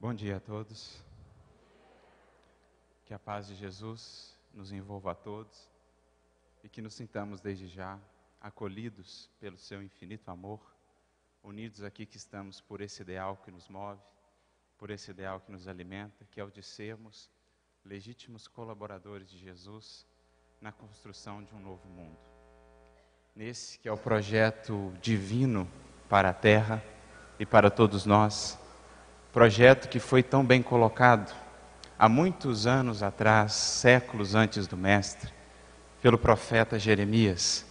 Bom dia a todos. Que a paz de Jesus nos envolva a todos e que nos sintamos desde já acolhidos pelo seu infinito amor, unidos aqui que estamos por esse ideal que nos move, por esse ideal que nos alimenta, que é o de sermos legítimos colaboradores de Jesus na construção de um novo mundo. Nesse que é o projeto divino para a terra e para todos nós projeto que foi tão bem colocado há muitos anos atrás, séculos antes do Mestre, pelo profeta Jeremias,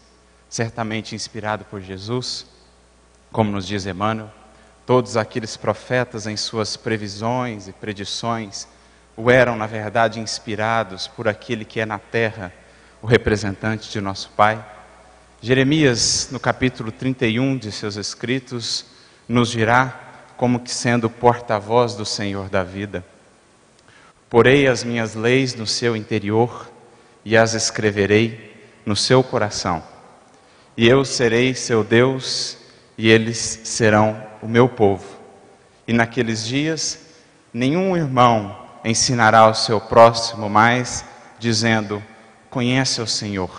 certamente inspirado por Jesus, como nos diz Emmanuel, todos aqueles profetas em suas previsões e predições o eram, na verdade, inspirados por aquele que é na terra o representante de nosso Pai. Jeremias, no capítulo 31 de seus escritos, nos dirá como que sendo porta-voz do Senhor da vida. Porei as minhas leis no seu interior e as escreverei no seu coração. E eu serei seu Deus e eles serão o meu povo. E naqueles dias, nenhum irmão ensinará ao seu próximo mais, dizendo: Conhece o Senhor,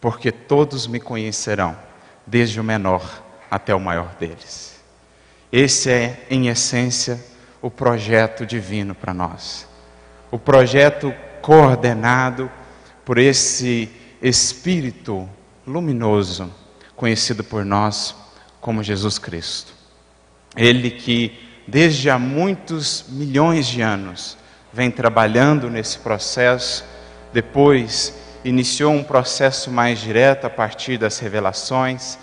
porque todos me conhecerão, desde o menor até o maior deles. Esse é, em essência, o projeto divino para nós. O projeto coordenado por esse Espírito luminoso, conhecido por nós como Jesus Cristo. Ele que, desde há muitos milhões de anos, vem trabalhando nesse processo, depois iniciou um processo mais direto a partir das revelações,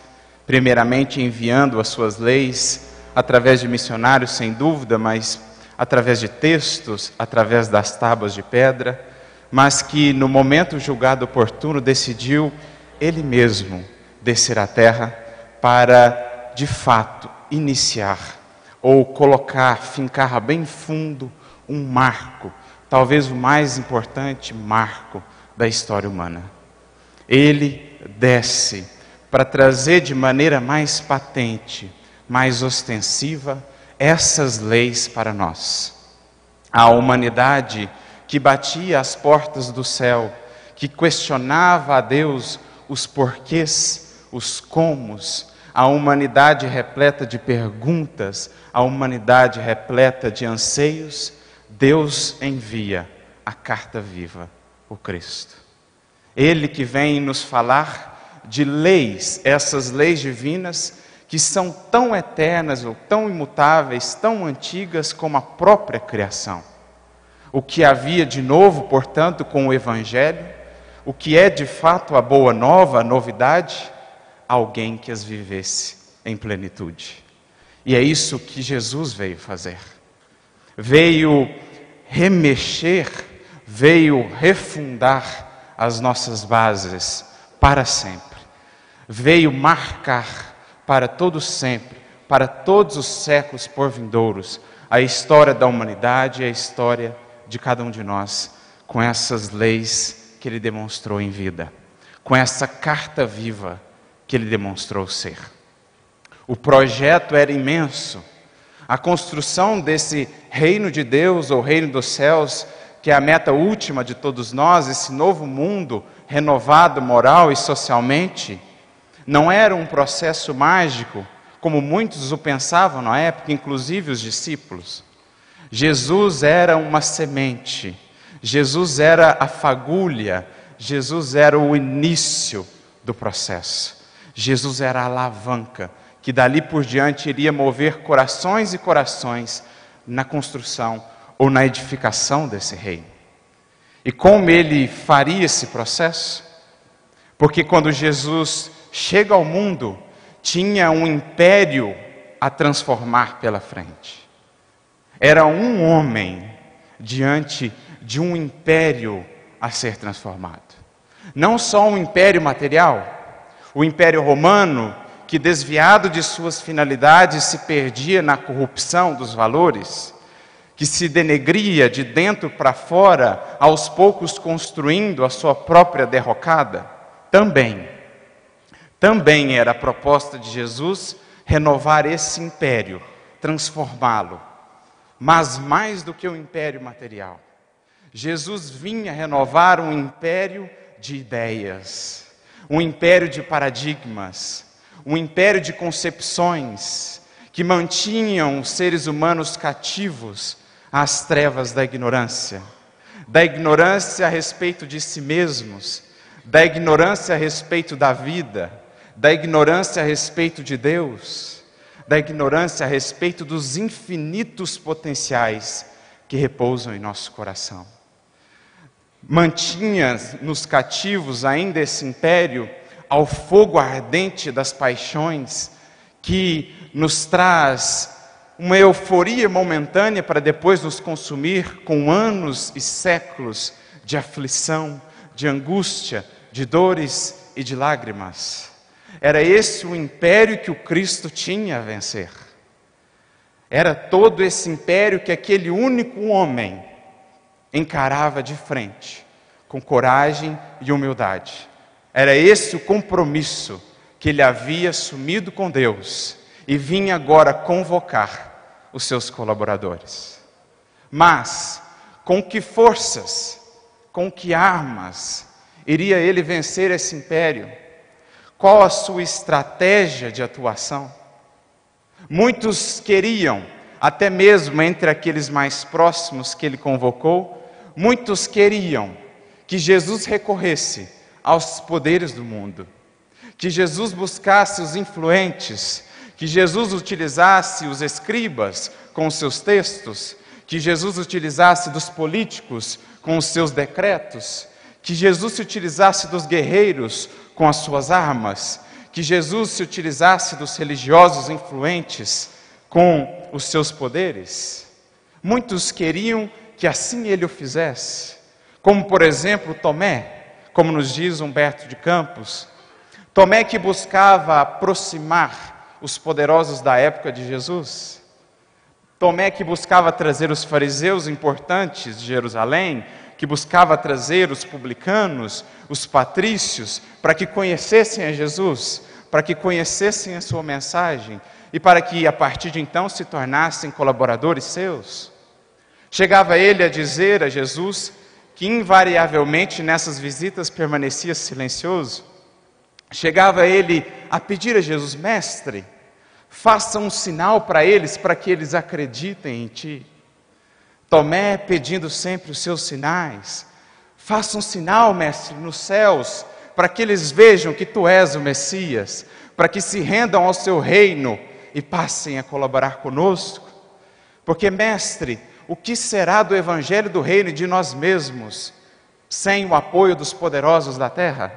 primeiramente enviando as suas leis através de missionários, sem dúvida, mas através de textos, através das tábuas de pedra, mas que no momento julgado oportuno decidiu ele mesmo descer à terra para, de fato, iniciar ou colocar, fincar bem fundo um marco, talvez o mais importante marco da história humana. Ele desce para trazer de maneira mais patente mais ostensiva essas leis para nós. A humanidade que batia as portas do céu, que questionava a Deus os porquês, os comos, a humanidade repleta de perguntas, a humanidade repleta de anseios, Deus envia a carta viva, o Cristo. Ele que vem nos falar de leis, essas leis divinas que são tão eternas ou tão imutáveis, tão antigas como a própria criação. O que havia de novo, portanto, com o Evangelho, o que é de fato a boa nova, a novidade, alguém que as vivesse em plenitude. E é isso que Jesus veio fazer. Veio remexer, veio refundar as nossas bases para sempre. Veio marcar para todos sempre, para todos os séculos por vindouros, a história da humanidade e a história de cada um de nós, com essas leis que ele demonstrou em vida, com essa carta viva que ele demonstrou ser. O projeto era imenso. A construção desse reino de Deus, ou reino dos céus, que é a meta última de todos nós, esse novo mundo renovado moral e socialmente, não era um processo mágico, como muitos o pensavam na época, inclusive os discípulos. Jesus era uma semente, Jesus era a fagulha, Jesus era o início do processo. Jesus era a alavanca que dali por diante iria mover corações e corações na construção ou na edificação desse reino. E como ele faria esse processo? Porque quando Jesus chega ao mundo, tinha um império a transformar pela frente. Era um homem diante de um império a ser transformado. Não só um império material, o império romano, que desviado de suas finalidades se perdia na corrupção dos valores, que se denegria de dentro para fora, aos poucos construindo a sua própria derrocada, também também era a proposta de Jesus renovar esse império, transformá-lo, Mas mais do que o império material, Jesus vinha renovar um império de ideias, um império de paradigmas, um império de concepções que mantinham os seres humanos cativos às trevas da ignorância, da ignorância a respeito de si mesmos, da ignorância a respeito da vida, da ignorância a respeito de Deus, da ignorância a respeito dos infinitos potenciais que repousam em nosso coração. Mantinha nos cativos ainda esse império ao fogo ardente das paixões que nos traz uma euforia momentânea para depois nos consumir com anos e séculos de aflição, de angústia, de dores e de lágrimas. Era esse o império que o Cristo tinha a vencer. Era todo esse império que aquele único homem encarava de frente, com coragem e humildade. Era esse o compromisso que ele havia assumido com Deus e vinha agora convocar os seus colaboradores. Mas, com que forças, com que armas iria ele vencer esse império? Qual a sua estratégia de atuação? Muitos queriam, até mesmo entre aqueles mais próximos que ele convocou, muitos queriam que Jesus recorresse aos poderes do mundo, que Jesus buscasse os influentes, que Jesus utilizasse os escribas com seus textos, que Jesus utilizasse dos políticos com os seus decretos, que Jesus se utilizasse dos guerreiros com as suas armas, que Jesus se utilizasse dos religiosos influentes com os seus poderes. Muitos queriam que assim ele o fizesse, como por exemplo Tomé, como nos diz Humberto de Campos. Tomé que buscava aproximar os poderosos da época de Jesus. Tomé que buscava trazer os fariseus importantes de Jerusalém, que buscava trazer os publicanos, os patrícios, para que conhecessem a Jesus, para que conhecessem a sua mensagem e para que a partir de então se tornassem colaboradores seus. Chegava ele a dizer a Jesus que invariavelmente nessas visitas permanecia silencioso. Chegava ele a pedir a Jesus, mestre, faça um sinal para eles, para que eles acreditem em ti. Tomé pedindo sempre os seus sinais. Faça um sinal, mestre, nos céus, para que eles vejam que tu és o Messias, para que se rendam ao seu reino e passem a colaborar conosco. Porque, mestre, o que será do evangelho do reino e de nós mesmos sem o apoio dos poderosos da terra?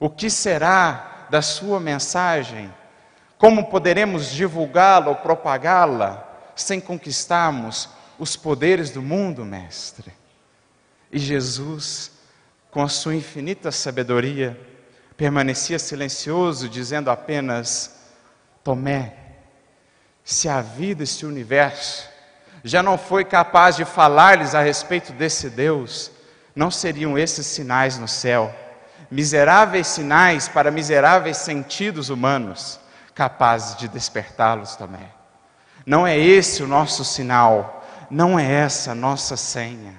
O que será da sua mensagem? Como poderemos divulgá-la ou propagá-la sem conquistarmos os poderes do mundo, mestre. E Jesus, com a sua infinita sabedoria, permanecia silencioso, dizendo apenas: Tomé, se a vida, esse universo, já não foi capaz de falar-lhes a respeito desse Deus, não seriam esses sinais no céu, miseráveis sinais para miseráveis sentidos humanos, capazes de despertá-los também. Não é esse o nosso sinal não é essa a nossa senha.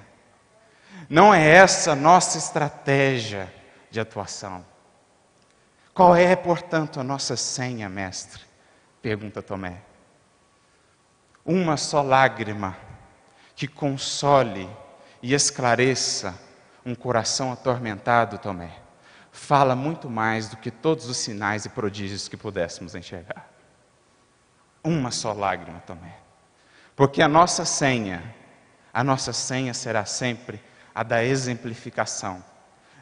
Não é essa a nossa estratégia de atuação. Qual é, portanto, a nossa senha, mestre? Pergunta Tomé. Uma só lágrima que console e esclareça um coração atormentado, Tomé, fala muito mais do que todos os sinais e prodígios que pudéssemos enxergar. Uma só lágrima, Tomé. Porque a nossa senha, a nossa senha será sempre a da exemplificação,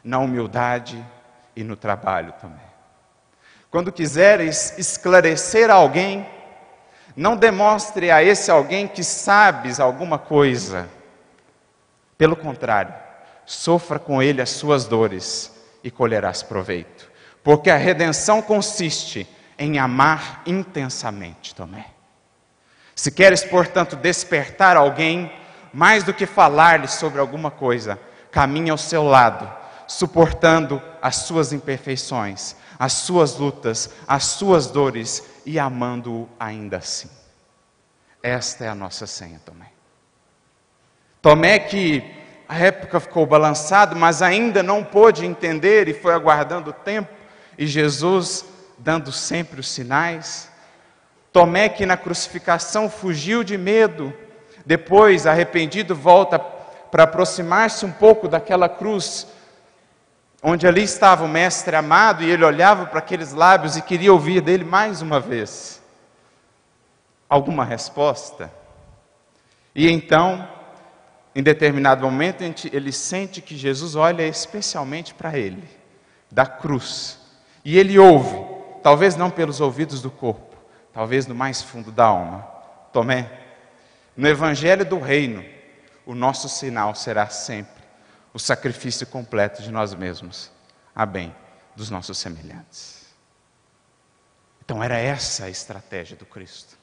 na humildade e no trabalho também. Quando quiseres esclarecer alguém, não demonstre a esse alguém que sabes alguma coisa. Pelo contrário, sofra com ele as suas dores e colherás proveito. Porque a redenção consiste em amar intensamente também. Se queres, portanto, despertar alguém, mais do que falar-lhe sobre alguma coisa, caminhe ao seu lado, suportando as suas imperfeições, as suas lutas, as suas dores e amando-o ainda assim. Esta é a nossa senha, Tomé. Tomé que a época ficou balançado, mas ainda não pôde entender e foi aguardando o tempo, e Jesus dando sempre os sinais. Tomé que na crucificação fugiu de medo, depois, arrependido, volta para aproximar-se um pouco daquela cruz, onde ali estava o Mestre amado, e ele olhava para aqueles lábios e queria ouvir dele mais uma vez alguma resposta. E então, em determinado momento, ele sente que Jesus olha especialmente para ele, da cruz, e ele ouve, talvez não pelos ouvidos do corpo, talvez no mais fundo da alma: Tomé, no Evangelho do Reino, o nosso sinal será sempre o sacrifício completo de nós mesmos, a bem dos nossos semelhantes. Então, era essa a estratégia do Cristo.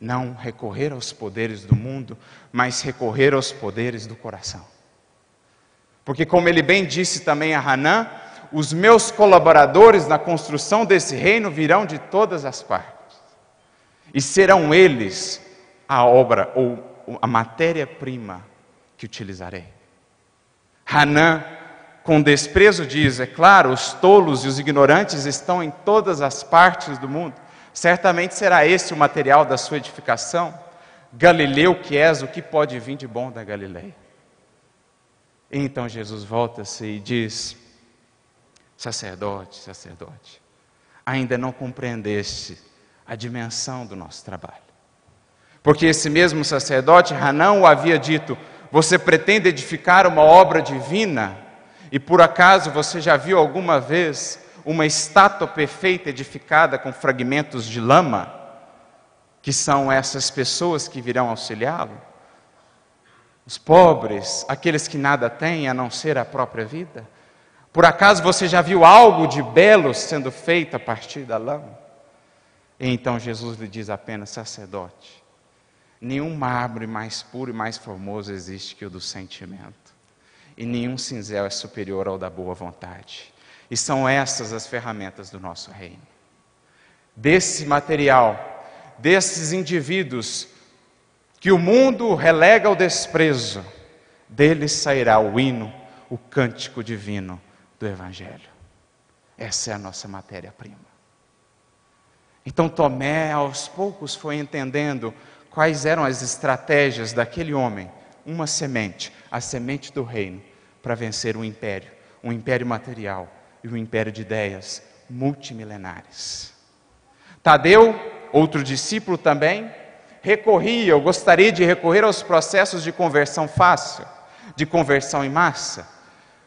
Não recorrer aos poderes do mundo, mas recorrer aos poderes do coração. Porque, como ele bem disse também a Hanã, os meus colaboradores na construção desse reino virão de todas as partes, e serão eles a obra ou a matéria-prima que utilizarei. Hanã, com desprezo, diz: É claro, os tolos e os ignorantes estão em todas as partes do mundo. Certamente será esse o material da sua edificação. Galileu que és, o que pode vir de bom da Galileia? Então Jesus volta-se e diz: Sacerdote, sacerdote, ainda não compreendeste a dimensão do nosso trabalho. Porque esse mesmo sacerdote, Hanão, o havia dito: Você pretende edificar uma obra divina? E por acaso você já viu alguma vez uma estátua perfeita edificada com fragmentos de lama? Que são essas pessoas que virão auxiliá-lo? Os pobres, aqueles que nada têm a não ser a própria vida? Por acaso você já viu algo de belo sendo feito a partir da lama? Então Jesus lhe diz apenas: sacerdote, Nenhum mármore mais puro e mais formoso existe que o do sentimento. E nenhum cinzel é superior ao da boa vontade. E são essas as ferramentas do nosso reino. Desse material, desses indivíduos que o mundo relega ao desprezo, deles sairá o hino, o cântico divino do Evangelho. Essa é a nossa matéria-prima. Então Tomé, aos poucos, foi entendendo quais eram as estratégias daquele homem, uma semente, a semente do reino, para vencer um império, um império material e um império de ideias multimilenares. Tadeu, outro discípulo também, recorria, ou gostaria de recorrer aos processos de conversão fácil, de conversão em massa.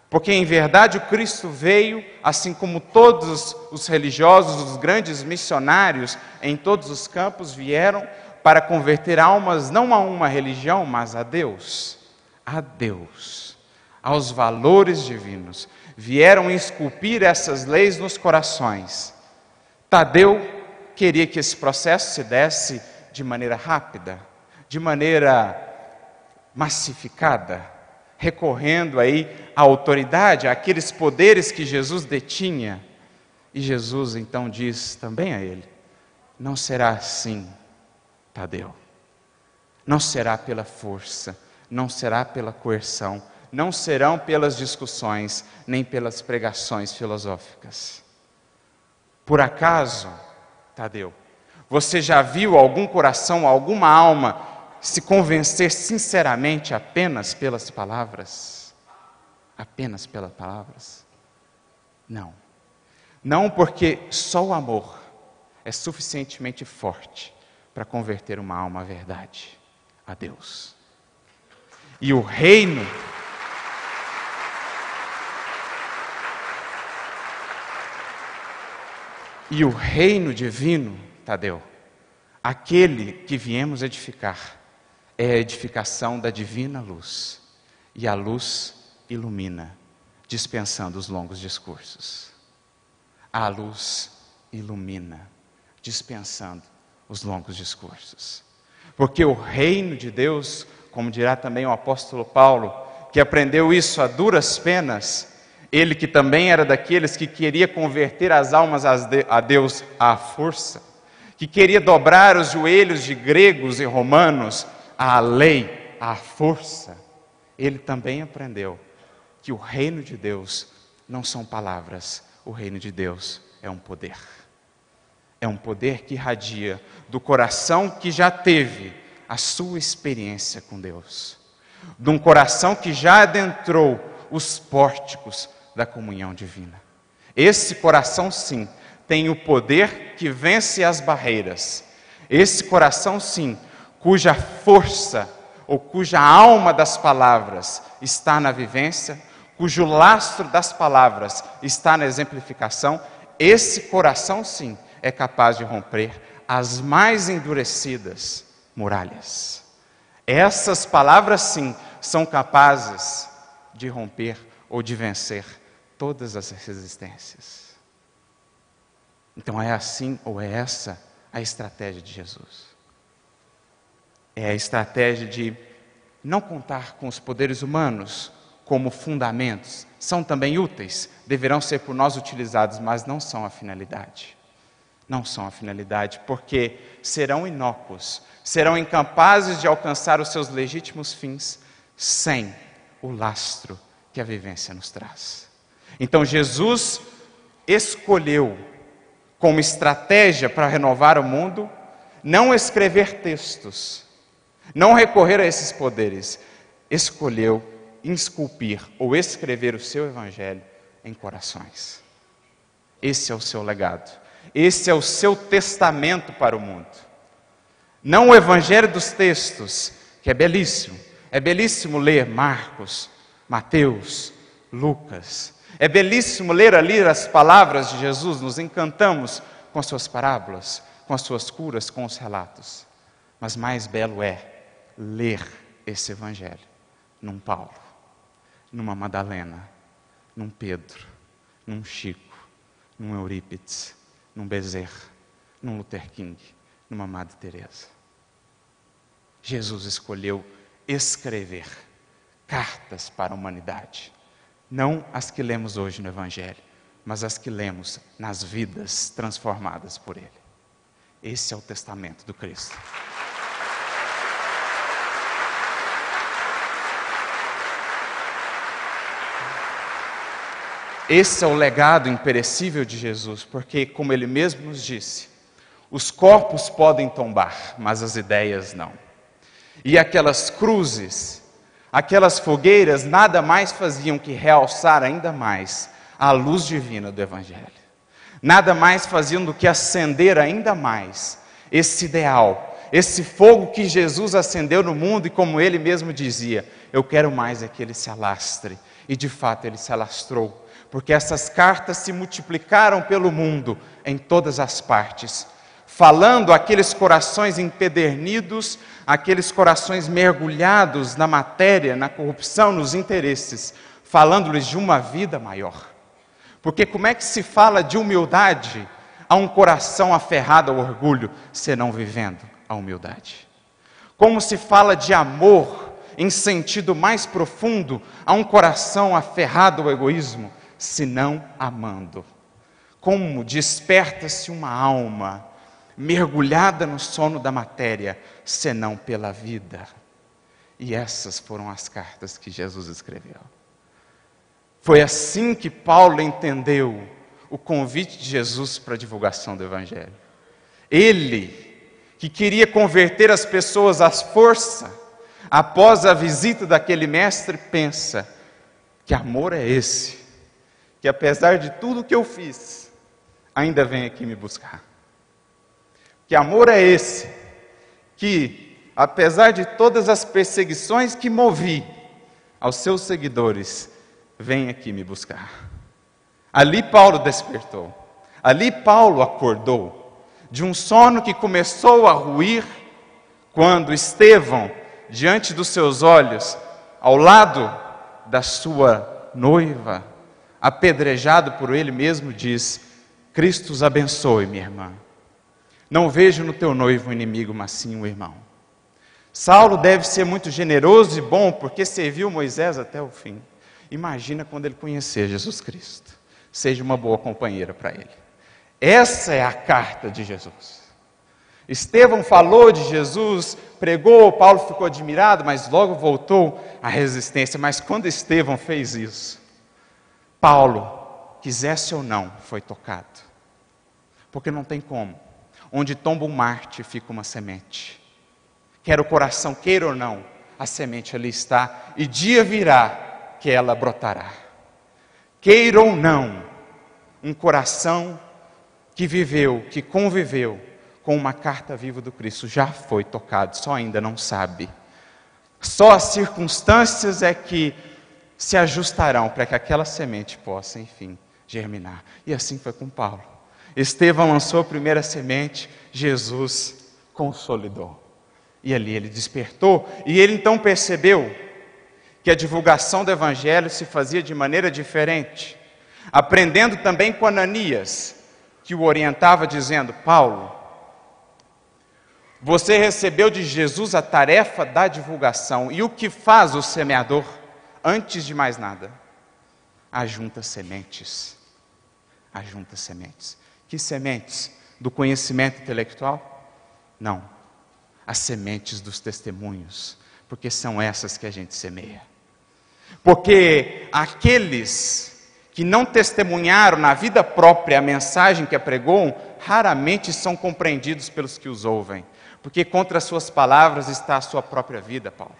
Porque em verdade o Cristo veio, assim como todos os religiosos, os grandes missionários em todos os campos vieram para converter almas não a uma religião, mas a Deus. A Deus. Aos valores divinos. Vieram esculpir essas leis nos corações. Tadeu queria que esse processo se desse de maneira rápida, de maneira massificada, recorrendo aí à autoridade, àqueles poderes que Jesus detinha. E Jesus então diz também a ele: Não será assim Tadeu. Não será pela força, não será pela coerção, não serão pelas discussões, nem pelas pregações filosóficas. Por acaso, Tadeu, você já viu algum coração, alguma alma se convencer sinceramente apenas pelas palavras? Apenas pelas palavras? Não. Não porque só o amor é suficientemente forte para converter uma alma à verdade, a Deus. E o reino. E o reino divino, Tadeu, aquele que viemos edificar, é a edificação da divina luz. E a luz ilumina, dispensando os longos discursos. A luz ilumina, dispensando os longos discursos. Porque o reino de Deus, como dirá também o apóstolo Paulo, que aprendeu isso a duras penas, ele que também era daqueles que queria converter as almas a Deus à força, que queria dobrar os joelhos de gregos e romanos à lei, à força, ele também aprendeu que o reino de Deus não são palavras, o reino de Deus é um poder. É um poder que irradia do coração que já teve a sua experiência com Deus, de um coração que já adentrou os pórticos da comunhão divina. Esse coração, sim, tem o poder que vence as barreiras. Esse coração, sim, cuja força ou cuja alma das palavras está na vivência, cujo lastro das palavras está na exemplificação, esse coração, sim, é capaz de romper as mais endurecidas muralhas. Essas palavras, sim, são capazes de romper ou de vencer todas as resistências. Então é assim ou é essa a estratégia de Jesus. É a estratégia de não contar com os poderes humanos como fundamentos. São também úteis, deverão ser por nós utilizados, mas não são a finalidade. Não são a finalidade, porque serão inócuos, serão incapazes de alcançar os seus legítimos fins sem o lastro que a vivência nos traz. Então Jesus escolheu como estratégia para renovar o mundo não escrever textos, não recorrer a esses poderes, escolheu esculpir ou escrever o seu evangelho em corações. Esse é o seu legado. Esse é o seu testamento para o mundo. Não o evangelho dos textos, que é belíssimo. É belíssimo ler Marcos, Mateus, Lucas. É belíssimo ler ali as palavras de Jesus, nos encantamos com as suas parábolas, com as suas curas, com os relatos. Mas mais belo é ler esse evangelho num Paulo, numa Madalena, num Pedro, num Chico, num Eurípides, num Bezerra, num Luther King, numa Madre Teresa. Jesus escolheu escrever cartas para a humanidade, não as que lemos hoje no Evangelho, mas as que lemos nas vidas transformadas por Ele. Esse é o testamento do Cristo. Esse é o legado imperecível de Jesus, porque, como ele mesmo nos disse, os corpos podem tombar, mas as ideias não. E aquelas cruzes, aquelas fogueiras, nada mais faziam que realçar ainda mais a luz divina do Evangelho. Nada mais faziam do que acender ainda mais esse ideal, esse fogo que Jesus acendeu no mundo e, como ele mesmo dizia, eu quero mais é que ele se alastre. E de fato ele se alastrou porque essas cartas se multiplicaram pelo mundo em todas as partes, falando àqueles corações empedernidos, aqueles corações mergulhados na matéria, na corrupção, nos interesses, falando-lhes de uma vida maior. Porque como é que se fala de humildade a um coração aferrado ao orgulho, senão vivendo a humildade? Como se fala de amor em sentido mais profundo a um coração aferrado ao egoísmo, senão amando. Como desperta-se uma alma mergulhada no sono da matéria, senão pela vida? E essas foram as cartas que Jesus escreveu. Foi assim que Paulo entendeu o convite de Jesus para a divulgação do Evangelho. Ele, que queria converter as pessoas à força, após a visita daquele mestre, pensa: que amor é esse? Que apesar de tudo que eu fiz, ainda vem aqui me buscar. Que amor é esse que, apesar de todas as perseguições que movi aos seus seguidores, vem aqui me buscar. Ali Paulo despertou. Ali Paulo acordou de um sono que começou a ruir quando Estevão, diante dos seus olhos, ao lado da sua noiva, apedrejado por ele mesmo, diz: Cristo os abençoe, minha irmã. Não vejo no teu noivo um inimigo, mas sim um irmão. Saulo deve ser muito generoso e bom porque serviu Moisés até o fim. Imagina quando ele conhecer Jesus Cristo. Seja uma boa companheira para ele. Essa é a carta de Jesus. Estevão falou de Jesus, pregou, Paulo ficou admirado, mas logo voltou à resistência. Mas quando Estevão fez isso, Paulo, quisesse ou não, foi tocado. Porque não tem como. Onde tomba um Marte, fica uma semente. Quer o coração queira ou não, a semente ali está, e dia virá que ela brotará. Queira ou não, um coração que viveu, que conviveu com uma carta viva do Cristo já foi tocado, só ainda não sabe. Só as circunstâncias é que se ajustarão para que aquela semente possa, enfim, germinar. E assim foi com Paulo. Estevão lançou a primeira semente, Jesus consolidou. E ali ele despertou, e ele então percebeu que a divulgação do evangelho se fazia de maneira diferente, aprendendo também com Ananias, que o orientava dizendo: Paulo, você recebeu de Jesus a tarefa da divulgação, e o que faz o semeador, antes de mais nada? Ajunta sementes. Ajunta sementes. Que sementes? Do conhecimento intelectual? Não. As sementes dos testemunhos, porque são essas que a gente semeia. Porque aqueles que não testemunharam na vida própria a mensagem que apregou, raramente são compreendidos pelos que os ouvem porque contra as suas palavras está a sua própria vida, Paulo.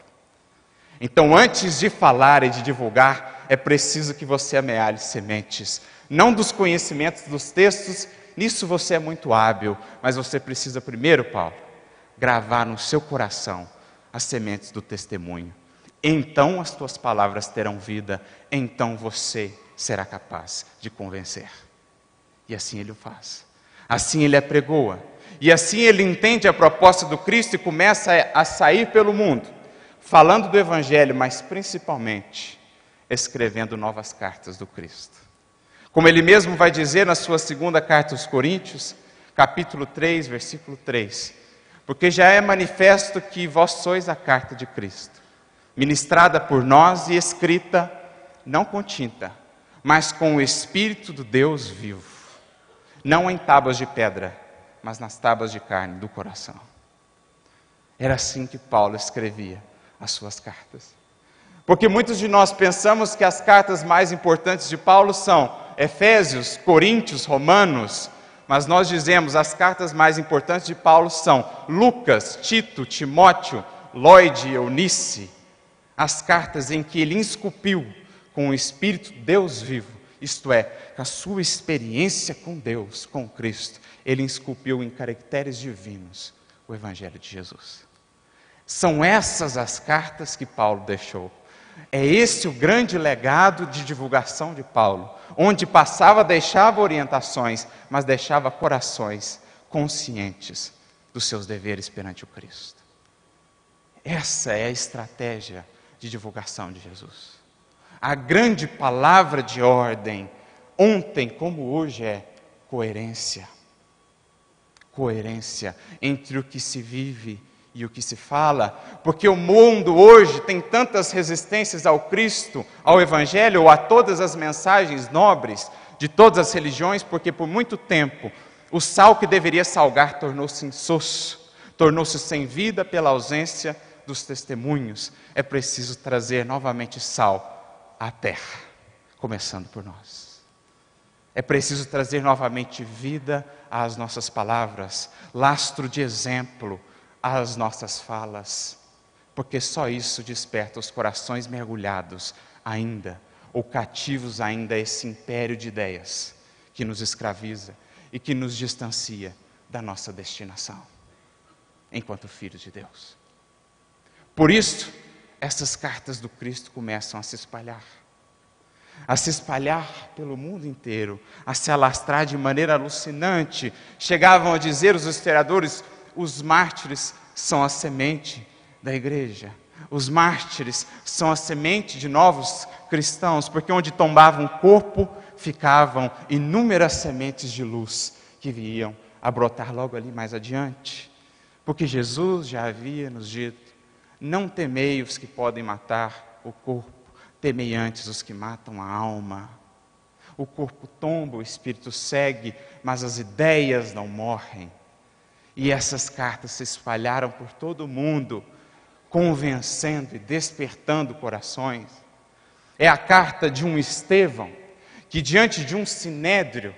Então, antes de falar e de divulgar, é preciso que você amealhe sementes, não dos conhecimentos dos textos, nisso você é muito hábil, mas você precisa primeiro, Paulo, gravar no seu coração as sementes do testemunho. Então as tuas palavras terão vida, então você será capaz de convencer. E assim ele o faz. Assim ele apregoa, e assim ele entende a proposta do Cristo e começa a sair pelo mundo, falando do Evangelho, mas principalmente escrevendo novas cartas do Cristo. Como ele mesmo vai dizer na sua segunda carta aos Coríntios, capítulo 3, versículo 3: Porque já é manifesto que vós sois a carta de Cristo, ministrada por nós e escrita não com tinta, mas com o Espírito do Deus vivo, não em tábuas de pedra mas nas tábuas de carne do coração. Era assim que Paulo escrevia as suas cartas. Porque muitos de nós pensamos que as cartas mais importantes de Paulo são Efésios, Coríntios, Romanos, mas nós dizemos as cartas mais importantes de Paulo são Lucas, Tito, Timóteo, Lloyd e Eunice, as cartas em que ele esculpiu com o Espírito Deus vivo, isto é, com a sua experiência com Deus, com Cristo, ele esculpiu em caracteres divinos o Evangelho de Jesus. São essas as cartas que Paulo deixou. É esse o grande legado de divulgação de Paulo, onde passava, deixava orientações, mas deixava corações conscientes dos seus deveres perante o Cristo. Essa é a estratégia de divulgação de Jesus. A grande palavra de ordem, ontem como hoje, é coerência coerência entre o que se vive e o que se fala, porque o mundo hoje tem tantas resistências ao Cristo, ao Evangelho ou a todas as mensagens nobres de todas as religiões, porque por muito tempo o sal que deveria salgar tornou-se insosso, tornou-se sem vida pela ausência dos testemunhos. É preciso trazer novamente sal à terra, começando por nós. É preciso trazer novamente vida às nossas palavras, lastro de exemplo às nossas falas, porque só isso desperta os corações mergulhados ainda, ou cativos ainda a esse império de ideias que nos escraviza e que nos distancia da nossa destinação, enquanto filhos de Deus. Por isso, essas cartas do Cristo começam a se espalhar a se espalhar pelo mundo inteiro, a se alastrar de maneira alucinante. Chegavam a dizer os historiadores: os mártires são a semente da igreja. Os mártires são a semente de novos cristãos, porque onde tombava um corpo, ficavam inúmeras sementes de luz que viam a brotar logo ali mais adiante. Porque Jesus já havia nos dito: não temei os que podem matar o corpo Temei antes os que matam a alma. O corpo tomba, o espírito segue, mas as ideias não morrem. E essas cartas se espalharam por todo o mundo, convencendo e despertando corações. É a carta de um Estevão, que diante de um sinédrio,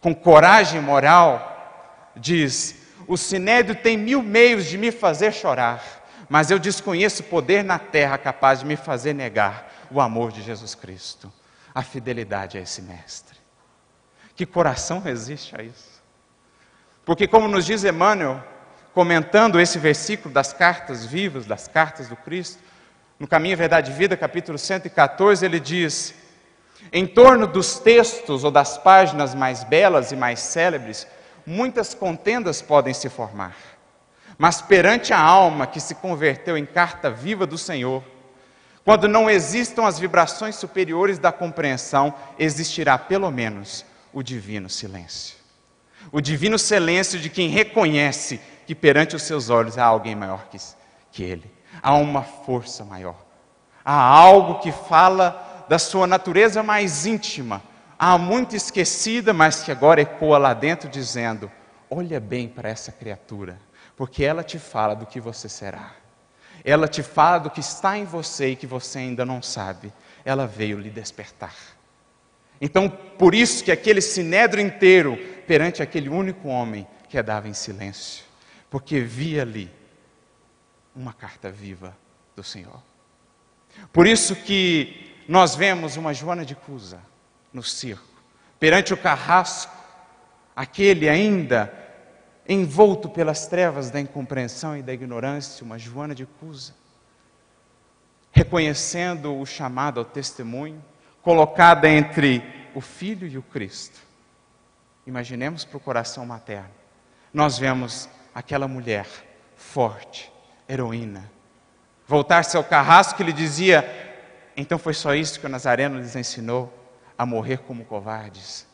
com coragem moral, diz: O sinédrio tem mil meios de me fazer chorar, mas eu desconheço poder na terra capaz de me fazer negar o amor de Jesus Cristo, a fidelidade a esse Mestre. Que coração resiste a isso? Porque, como nos diz Emmanuel, comentando esse versículo das cartas vivas, das cartas do Cristo, no Caminho, Verdade e Vida, capítulo 114, ele diz: Em torno dos textos ou das páginas mais belas e mais célebres, muitas contendas podem se formar. Mas perante a alma que se converteu em carta viva do Senhor, quando não existam as vibrações superiores da compreensão, existirá pelo menos o divino silêncio. O divino silêncio de quem reconhece que perante os seus olhos há alguém maior que, que ele, há uma força maior, há algo que fala da sua natureza mais íntima, há muito esquecida, mas que agora ecoa lá dentro, dizendo: Olha bem para essa criatura, porque ela te fala do que você será. Ela te fala do que está em você e que você ainda não sabe. Ela veio lhe despertar. Então, por isso que aquele sinédrio inteiro, perante aquele único homem, quedava em silêncio, porque via ali uma carta viva do Senhor. Por isso que nós vemos uma Joana de Cusa no circo, perante o carrasco, aquele ainda envolto pelas trevas da incompreensão e da ignorância, uma Joana de Cusa, reconhecendo o chamado ao testemunho, colocada entre o Filho e o Cristo. Imaginemos para o coração materno. Nós vemos aquela mulher forte, heroína, voltar-se ao carrasco que lhe dizia: então foi só isso que o Nazareno lhes ensinou, a morrer como covardes.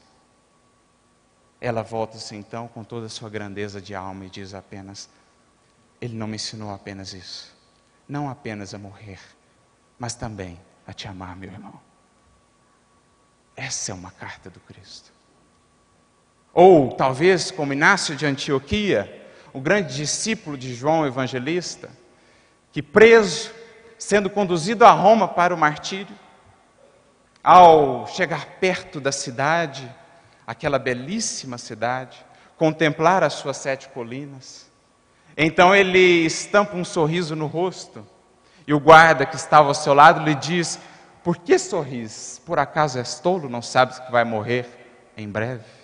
Ela volta-se então com toda a sua grandeza de alma e diz apenas: Ele não me ensinou apenas isso, não apenas a morrer, mas também a te amar, meu irmão. Essa é uma carta do Cristo. Ou talvez como Inácio de Antioquia, o grande discípulo de João Evangelista, que preso, sendo conduzido a Roma para o martírio, ao chegar perto da cidade, aquela belíssima cidade, contemplar as suas sete colinas. Então ele estampa um sorriso no rosto, e o guarda que estava ao seu lado lhe diz: Por que sorris? Por acaso és tolo? Não sabes que vai morrer em breve?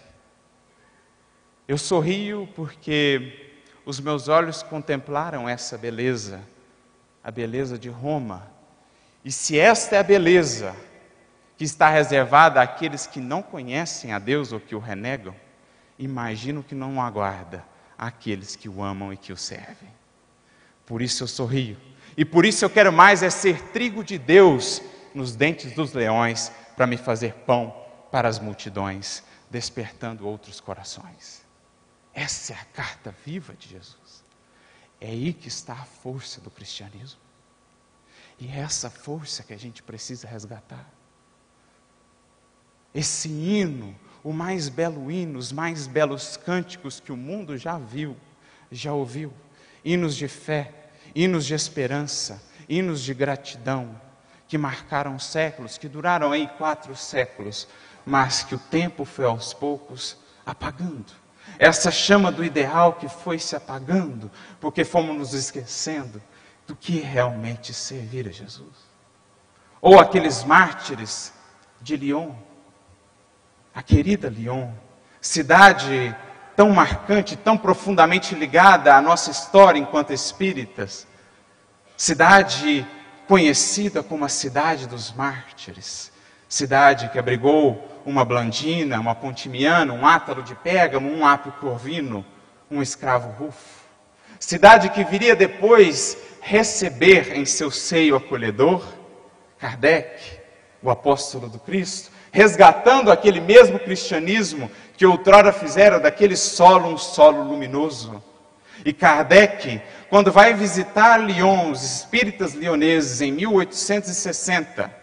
Eu sorrio porque os meus olhos contemplaram essa beleza, a beleza de Roma. E se esta é a beleza, que está reservada àqueles que não conhecem a Deus ou que o renegam, imagino que não aguarda àqueles que o amam e que o servem. Por isso eu sorrio. E por isso eu quero mais é ser trigo de Deus nos dentes dos leões para me fazer pão para as multidões, despertando outros corações. Essa é a carta viva de Jesus. É aí que está a força do cristianismo. E é essa força que a gente precisa resgatar esse hino, o mais belo hino, os mais belos cânticos que o mundo já viu, já ouviu. Hinos de fé, hinos de esperança, hinos de gratidão, que marcaram séculos, que duraram aí quatro séculos, mas que o tempo foi aos poucos apagando. Essa chama do ideal que foi se apagando, porque fomos nos esquecendo do que realmente servir a Jesus. Ou aqueles mártires de Lyon, a querida Lyon, cidade tão marcante, tão profundamente ligada à nossa história enquanto espíritas, cidade conhecida como a cidade dos mártires, cidade que abrigou uma Blandina, uma Pontimiana, um Átalo de Pégamo, um Apio Corvino, um escravo rufo. Cidade que viria depois receber em seu seio acolhedor Kardec, o apóstolo do Cristo, resgatando aquele mesmo cristianismo que outrora fizeram daquele solo um solo luminoso. E Kardec, quando vai visitar Lyon, os espíritas lioneses, em 1860,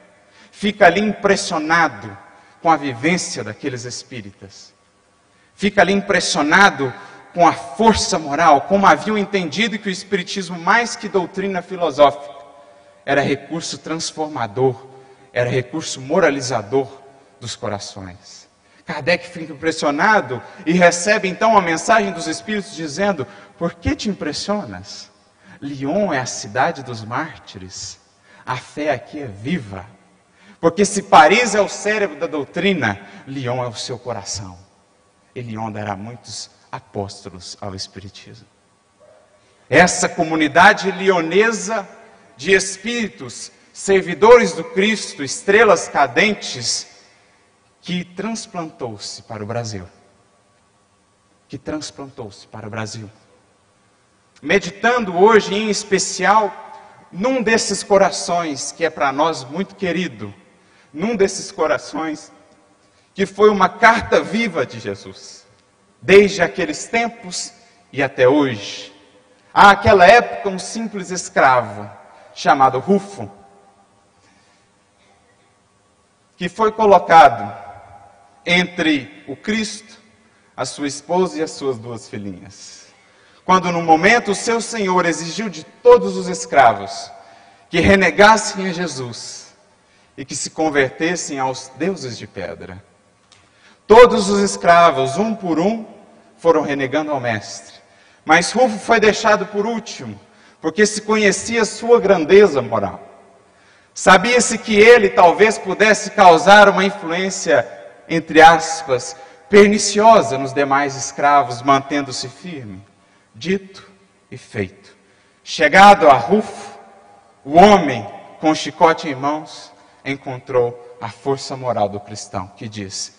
fica ali impressionado com a vivência daqueles espíritas. Fica ali impressionado com a força moral, como haviam entendido que o Espiritismo, mais que doutrina filosófica, era recurso transformador, era recurso moralizador dos corações. Kardec fica impressionado e recebe então a mensagem dos Espíritos dizendo: Por que te impressionas? Lyon é a cidade dos mártires. A fé aqui é viva. Porque se Paris é o cérebro da doutrina, Lyon é o seu coração. E Lyon dará muitos apóstolos ao Espiritismo. Essa comunidade lionesa de espíritos, servidores do Cristo, estrelas cadentes, que transplantou-se para o Brasil. Que transplantou-se para o Brasil. Meditando hoje em especial num desses corações que é para nós muito querido, num desses corações que foi uma carta viva de Jesus, desde aqueles tempos e até hoje. Há aquela época um simples escravo chamado Rufo, que foi colocado entre o Cristo, a sua esposa e as suas duas filhinhas. Quando no momento o seu Senhor exigiu de todos os escravos que renegassem a Jesus e que se convertessem aos deuses de pedra. Todos os escravos, um por um, foram renegando ao Mestre. Mas Rufo foi deixado por último, porque se conhecia sua grandeza moral. Sabia-se que ele talvez pudesse causar uma influência, entre aspas, perniciosa nos demais escravos, mantendo-se firme. Dito e feito. Chegado a Rufo, o homem, com chicote em mãos, encontrou a força moral do cristão, que disse: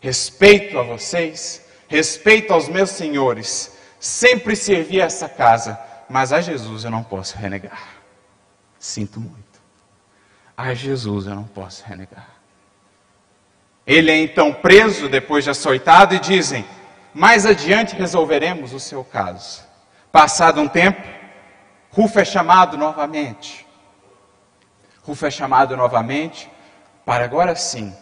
Respeito a vocês, respeito aos meus senhores, sempre servi a essa casa mas a Jesus eu não posso renegar. Sinto muito. A Jesus eu não posso renegar. Ele é então preso depois de açoitado e dizem: mais adiante resolveremos o seu caso. Passado um tempo, Rufo é chamado novamente. Rufo é chamado novamente para agora sim,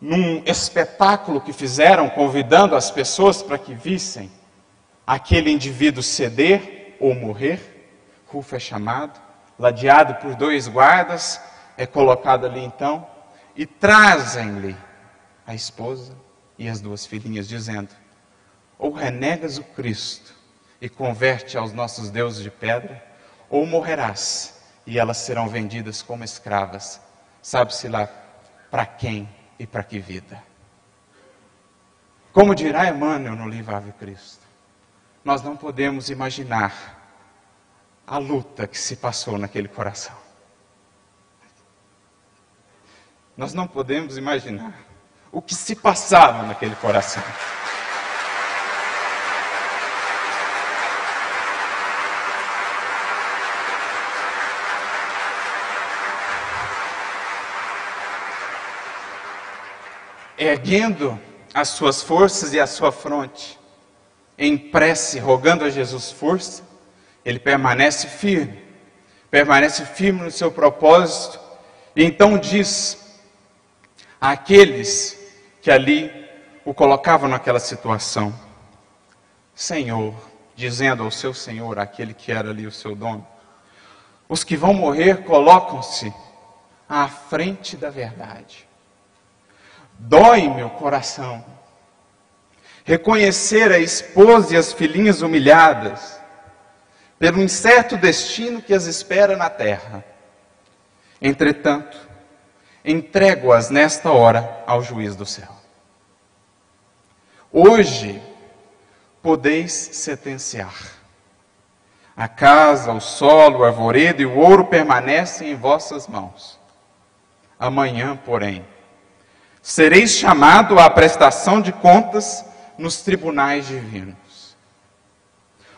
num espetáculo que fizeram, convidando as pessoas para que vissem aquele indivíduo ceder ou morrer, Rufo é chamado, ladeado por dois guardas, é colocado ali então, e trazem-lhe a esposa e as duas filhinhas, dizendo: ou renegas o Cristo e converte aos nossos deuses de pedra, ou morrerás e elas serão vendidas como escravas, sabe-se lá para quem e para que vida. Como dirá Emmanuel no livro Ave Cristo, nós não podemos imaginar a luta que se passou naquele coração. Nós não podemos imaginar o que se passava naquele coração. Erguendo as suas forças e a sua fronte, em prece, rogando a Jesus força, ele permanece firme, permanece firme no seu propósito, e então diz àqueles que ali o colocavam naquela situação: Senhor, dizendo ao seu Senhor, aquele que era ali o seu dono, os que vão morrer colocam-se à frente da verdade. Dói meu coração reconhecer a esposa e as filhinhas humilhadas, pelo incerto destino que as espera na terra. Entretanto, entrego-as nesta hora ao juiz do céu. Hoje podeis sentenciar. A casa, o solo, o arvoredo e o ouro permanecem em vossas mãos. Amanhã, porém, sereis chamado à prestação de contas nos tribunais divinos.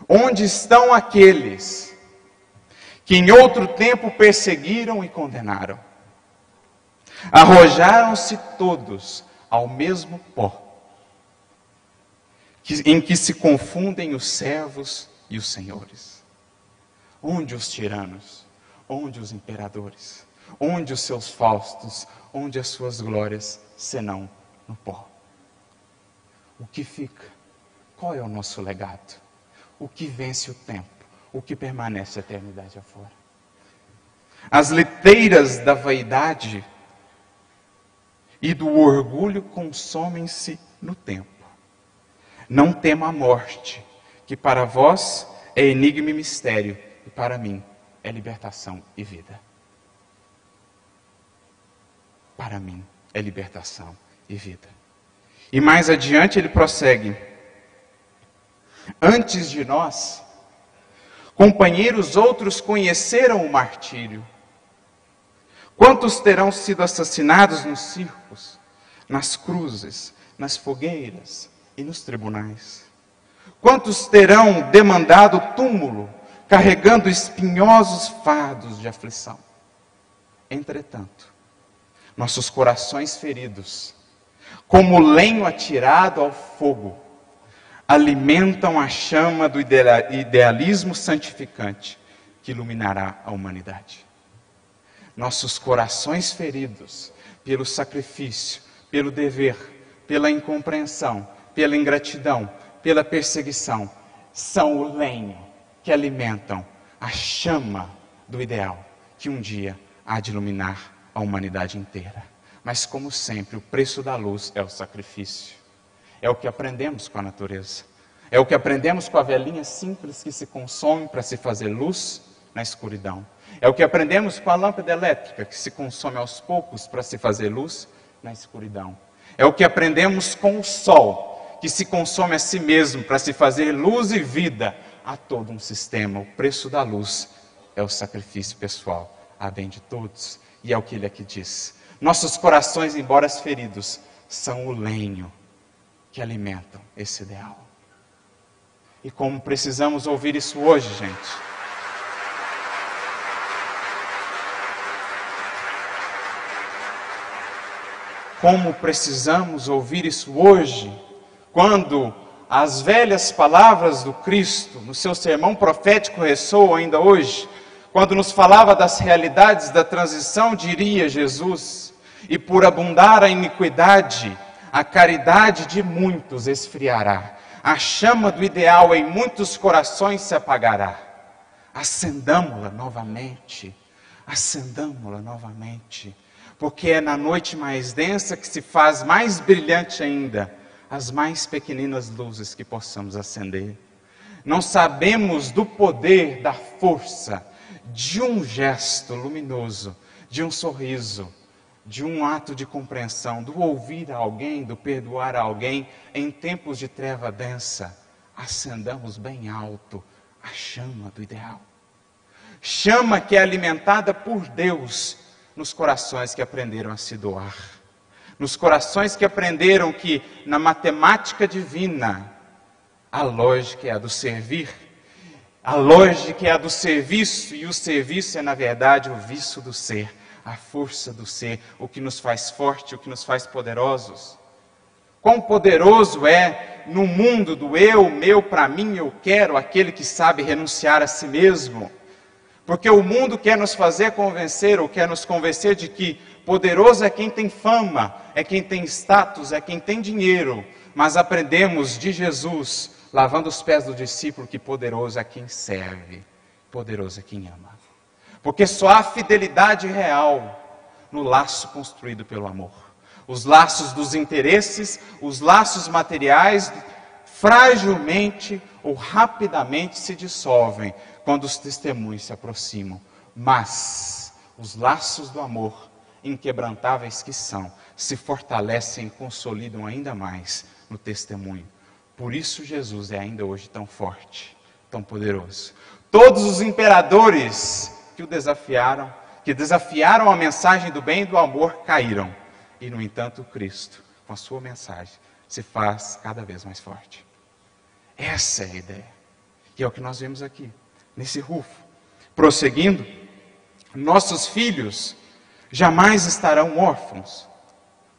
Onde estão aqueles que em outro tempo perseguiram e condenaram? Arrojaram-se todos ao mesmo pó, em que se confundem os servos e os senhores. Onde os tiranos? Onde os imperadores? Onde os seus faustos? Onde as suas glórias, senão no pó? O que fica? Qual é o nosso legado? O que vence o tempo? O que permanece a eternidade afora? As liteiras da vaidade e do orgulho consomem-se no tempo. Não tema a morte, que para vós é enigma e mistério, e para mim é libertação e vida. Para mim é libertação e vida. E mais adiante ele prossegue: Antes de nós, companheiros outros conheceram o martírio. Quantos terão sido assassinados nos circos, nas cruzes, nas fogueiras e nos tribunais? Quantos terão demandado túmulo, carregando espinhosos fardos de aflição? Entretanto, nossos corações feridos, como lenho atirado ao fogo, alimentam a chama do idealismo santificante que iluminará a humanidade. Nossos corações feridos pelo sacrifício, pelo dever, pela incompreensão, pela ingratidão, pela perseguição, são o lenho que alimentam a chama do ideal que um dia há de iluminar a humanidade inteira. Mas, como sempre, o preço da luz é o sacrifício. É o que aprendemos com a natureza. É o que aprendemos com a velhinha simples que se consome para se fazer luz na escuridão. É o que aprendemos com a lâmpada elétrica que se consome aos poucos para se fazer luz na escuridão. É o que aprendemos com o sol que se consome a si mesmo para se fazer luz e vida a todo um sistema. O preço da luz é o sacrifício pessoal, a bem de todos. E é o que ele aqui diz. Nossos corações, embora feridos, são o lenho que alimentam esse ideal. E como precisamos ouvir isso hoje, gente. Como precisamos ouvir isso hoje, quando as velhas palavras do Cristo no seu sermão profético ressoam ainda hoje, quando nos falava das realidades da transição, diria Jesus: e por abundar a iniquidade, a caridade de muitos esfriará. A chama do ideal em muitos corações se apagará. Acendamo-la novamente. Acendamo-la novamente. Porque é na noite mais densa que se faz mais brilhante ainda as mais pequeninas luzes que possamos acender. Não sabemos do poder, da força de um gesto luminoso, de um sorriso de um ato de compreensão, do ouvir a alguém, do perdoar a alguém, em tempos de treva densa, acendamos bem alto a chama do ideal. Chama que é alimentada por Deus nos corações que aprenderam a se doar, nos corações que aprenderam que na matemática divina a lógica é a do servir, a lógica é a do serviço e o serviço é na verdade o vício do ser a força do ser, o que nos faz forte, o que nos faz poderosos. Quão poderoso é no mundo do eu, meu, para mim, eu quero, aquele que sabe renunciar a si mesmo. Porque o mundo quer nos fazer convencer, ou quer nos convencer de que poderoso é quem tem fama, é quem tem status, é quem tem dinheiro. Mas aprendemos de Jesus, lavando os pés do discípulo, que poderoso é quem serve, poderoso é quem ama. Porque só há fidelidade real no laço construído pelo amor. Os laços dos interesses, os laços materiais, fragilmente ou rapidamente se dissolvem quando os testemunhos se aproximam. Mas os laços do amor, inquebrantáveis que são, se fortalecem e consolidam ainda mais no testemunho. Por isso Jesus é ainda hoje tão forte, tão poderoso. Todos os imperadores que o desafiaram, que desafiaram a mensagem do bem e do amor, caíram. E, no entanto, Cristo, com a sua mensagem, se faz cada vez mais forte. Essa é a ideia. E é o que nós vemos aqui, nesse rufo. Prosseguindo, nossos filhos jamais estarão órfãos,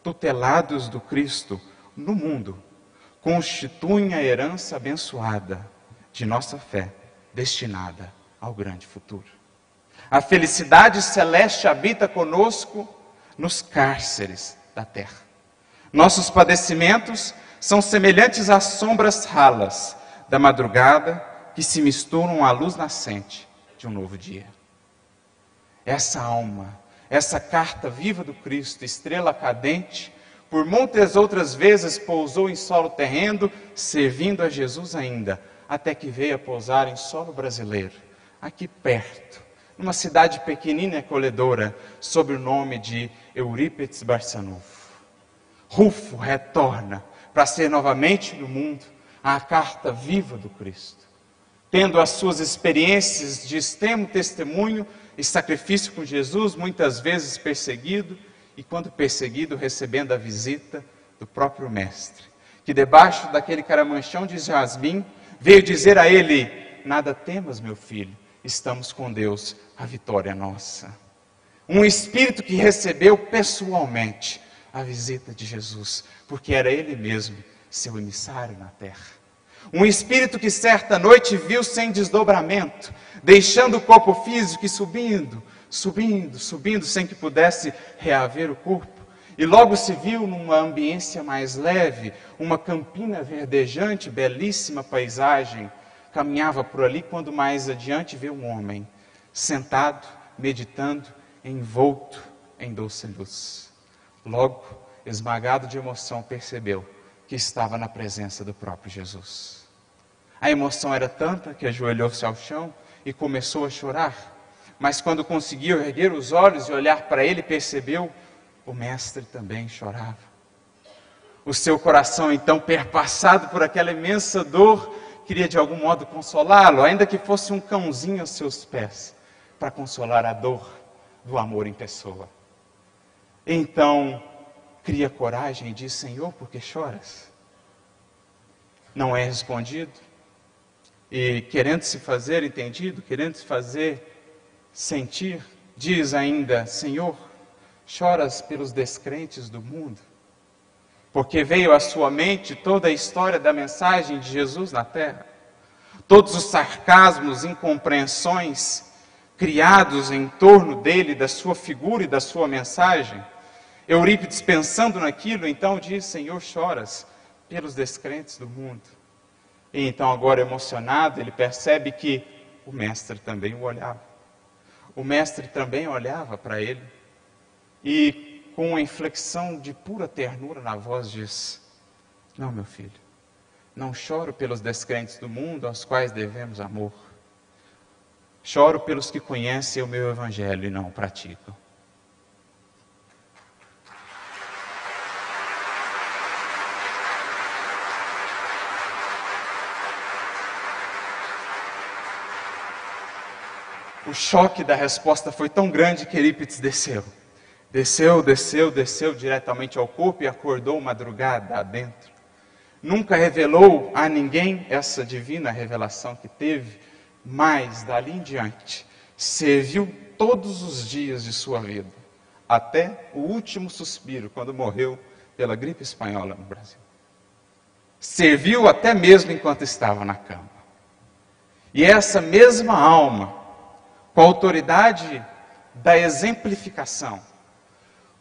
tutelados do Cristo no mundo, constituem a herança abençoada de nossa fé, destinada ao grande futuro. A felicidade celeste habita conosco nos cárceres da terra. Nossos padecimentos são semelhantes às sombras ralas da madrugada que se misturam à luz nascente de um novo dia. Essa alma, essa carta viva do Cristo, estrela cadente, por muitas outras vezes pousou em solo terreno, servindo a Jesus ainda, até que veio a pousar em solo brasileiro, aqui perto, numa cidade pequenina e acolhedora, sob o nome de Eurípides Barçanufo. Rufo retorna para ser novamente no mundo a carta viva do Cristo, tendo as suas experiências de extremo testemunho e sacrifício com Jesus, muitas vezes perseguido, e quando perseguido, recebendo a visita do próprio Mestre, que debaixo daquele caramanchão de jasmim veio dizer a ele: Nada temas, meu filho, estamos com Deus, a vitória é nossa. Um espírito que recebeu pessoalmente a visita de Jesus, porque era ele mesmo seu emissário na terra. Um espírito que certa noite viu sem desdobramento, deixando o corpo físico e subindo, subindo, subindo, sem que pudesse reaver o corpo. E logo se viu numa ambiência mais leve, uma campina verdejante, belíssima paisagem. Caminhava por ali quando mais adiante viu um homem sentado, meditando, envolto em doce luz. Logo, esmagado de emoção, percebeu que estava na presença do próprio Jesus. A emoção era tanta que ajoelhou-se ao chão e começou a chorar. Mas quando conseguiu erguer os olhos e olhar para ele, percebeu o mestre também chorava. O seu coração, então, perpassado por aquela imensa dor, queria de algum modo consolá-lo, ainda que fosse um cãozinho aos seus pés, para consolar a dor do amor em pessoa. Então, cria coragem e diz: Senhor, por que choras? Não é respondido. E querendo se fazer entendido, querendo se fazer sentir, diz ainda: Senhor, choras pelos descrentes do mundo? Porque veio à sua mente toda a história da mensagem de Jesus na terra, todos os sarcasmos, incompreensões criados em torno dele, da sua figura e da sua mensagem. Eurípides, pensando naquilo, então diz: Senhor, choras pelos descrentes do mundo. E então, agora emocionado, ele percebe que o mestre também o olhava. O mestre também olhava para ele e, com uma inflexão de pura ternura na voz, diz: Não, meu filho, não choro pelos descrentes do mundo aos quais devemos amor. Choro pelos que conhecem o meu evangelho e não o praticam. O choque da resposta foi tão grande que Eurípides desceu. Desceu, desceu, desceu diretamente ao corpo e acordou madrugada adentro. Nunca revelou a ninguém essa divina revelação que teve, mas dali em diante serviu todos os dias de sua vida, até o último suspiro, quando morreu pela gripe espanhola no Brasil. Serviu até mesmo enquanto estava na cama. E essa mesma alma com a autoridade da exemplificação,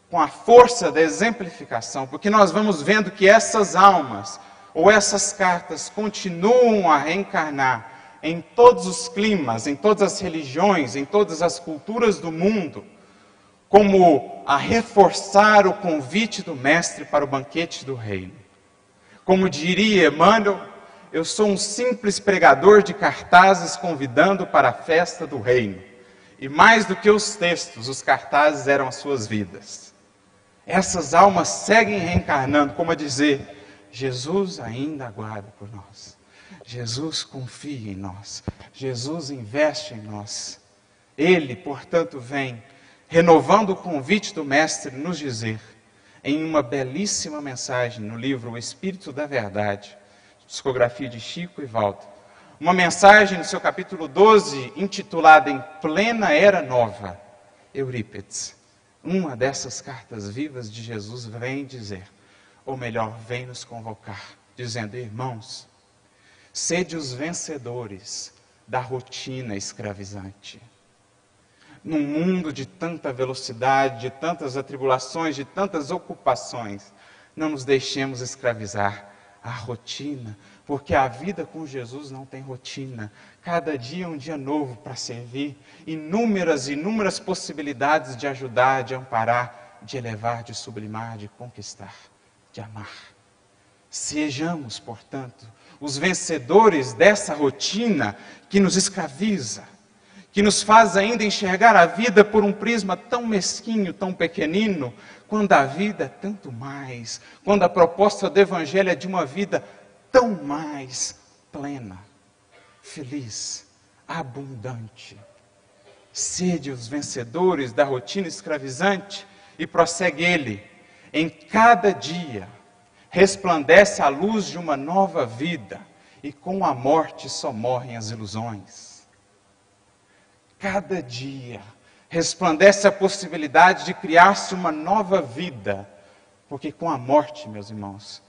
com a força da exemplificação, porque nós vamos vendo que essas almas ou essas cartas continuam a reencarnar em todos os climas, em todas as religiões, em todas as culturas do mundo, como a reforçar o convite do Mestre para o banquete do Reino. Como diria Emmanuel, eu sou um simples pregador de cartazes convidando para a festa do reino. E mais do que os textos, os cartazes eram as suas vidas. Essas almas seguem reencarnando, como a dizer: Jesus ainda aguarda por nós. Jesus confia em nós. Jesus investe em nós. Ele, portanto, vem renovando o convite do Mestre, nos dizer, em uma belíssima mensagem no livro O Espírito da Verdade, psicografia de Chico e Walter, uma mensagem no seu capítulo 12, intitulada Em Plena Era Nova. Eurípides, uma dessas cartas vivas de Jesus vem dizer, ou melhor, vem nos convocar, dizendo: Irmãos, sede os vencedores da rotina escravizante. Num mundo de tanta velocidade, de tantas atribulações, de tantas ocupações, não nos deixemos escravizar a rotina, porque a vida com Jesus não tem rotina. Cada dia é um dia novo para servir, inúmeras, inúmeras possibilidades de ajudar, de amparar, de elevar, de sublimar, de conquistar, de amar. Sejamos, portanto, os vencedores dessa rotina que nos escraviza, que nos faz ainda enxergar a vida por um prisma tão mesquinho, tão pequenino, quando a vida é tanto mais, quando a proposta do Evangelho é de uma vida tão mais plena, feliz, abundante. Sede os vencedores da rotina escravizante, e prossegue ele, em cada dia resplandece a luz de uma nova vida, e com a morte só morrem as ilusões. Cada dia resplandece a possibilidade de criar-se uma nova vida, porque com a morte, meus irmãos,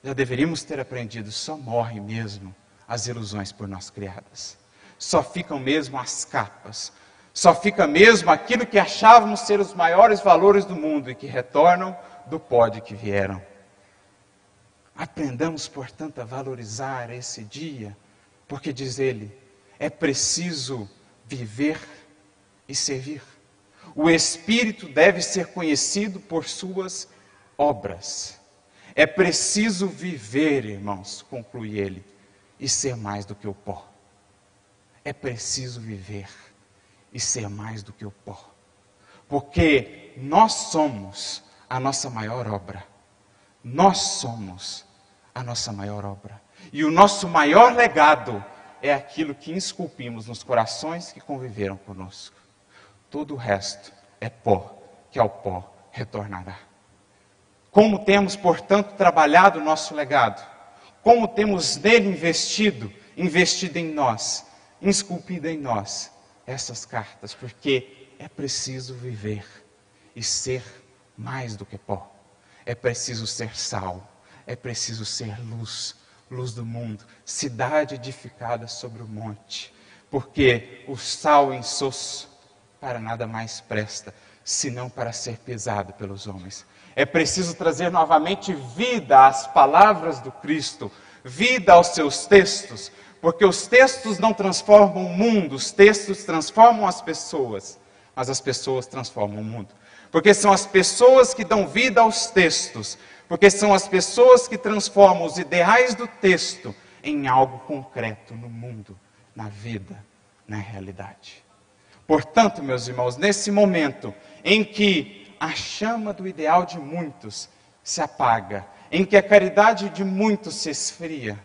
já deveríamos ter aprendido, só morrem mesmo as ilusões por nós criadas. Só ficam mesmo as capas. Só fica mesmo aquilo que achávamos ser os maiores valores do mundo e que retornam do pó de que vieram. Aprendamos, portanto, a valorizar esse dia, porque diz ele, é preciso viver e servir. O Espírito deve ser conhecido por suas obras. É preciso viver, irmãos, conclui ele, e ser mais do que o pó. É preciso viver e ser mais do que o pó. Porque nós somos a nossa maior obra. Nós somos a nossa maior obra. E o nosso maior legado é aquilo que esculpimos nos corações que conviveram conosco. Todo o resto é pó, que ao pó retornará. Como temos, portanto, trabalhado o nosso legado? Como temos nele investido, investido em nós, esculpido em nós essas cartas? Porque é preciso viver e ser mais do que pó. É preciso ser sal, é preciso ser luz, luz do mundo, cidade edificada sobre o monte. Porque o sal insosso para nada mais presta, senão para ser pisado pelos homens. É preciso trazer novamente vida às palavras do Cristo, vida aos seus textos, porque os textos não transformam o mundo, os textos transformam as pessoas, mas as pessoas transformam o mundo. Porque são as pessoas que dão vida aos textos, porque são as pessoas que transformam os ideais do texto em algo concreto no mundo, na vida, na realidade. Portanto, meus irmãos, nesse momento em que a chama do ideal de muitos se apaga, em que a caridade de muitos se esfria,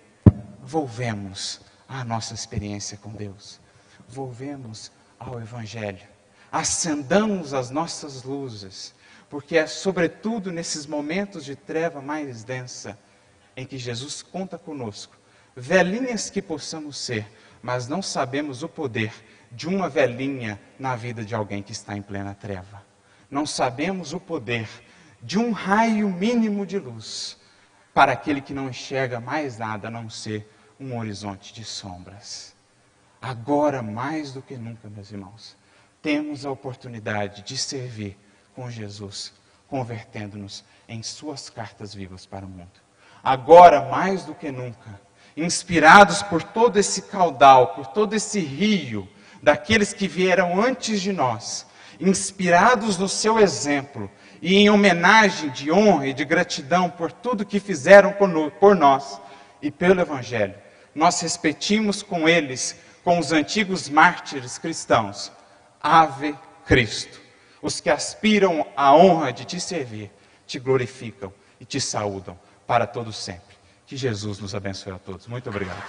volvemos à nossa experiência com Deus, volvemos ao Evangelho, acendamos as nossas luzes, porque é sobretudo nesses momentos de treva mais densa em que Jesus conta conosco, velhinhas que possamos ser, mas não sabemos o poder de uma velhinha na vida de alguém que está em plena treva. Não sabemos o poder de um raio mínimo de luz para aquele que não enxerga mais nada a não ser um horizonte de sombras. Agora, mais do que nunca, meus irmãos, temos a oportunidade de servir com Jesus, convertendo-nos em Suas cartas vivas para o mundo. Agora, mais do que nunca, inspirados por todo esse caudal, por todo esse rio daqueles que vieram antes de nós, inspirados no seu exemplo e em homenagem de honra e de gratidão por tudo que fizeram por nós e pelo Evangelho, nós repetimos com eles, com os antigos mártires cristãos, Ave Cristo. Os que aspiram à honra de te servir, te glorificam e te saúdam para todo sempre. Que Jesus nos abençoe a todos. Muito obrigado.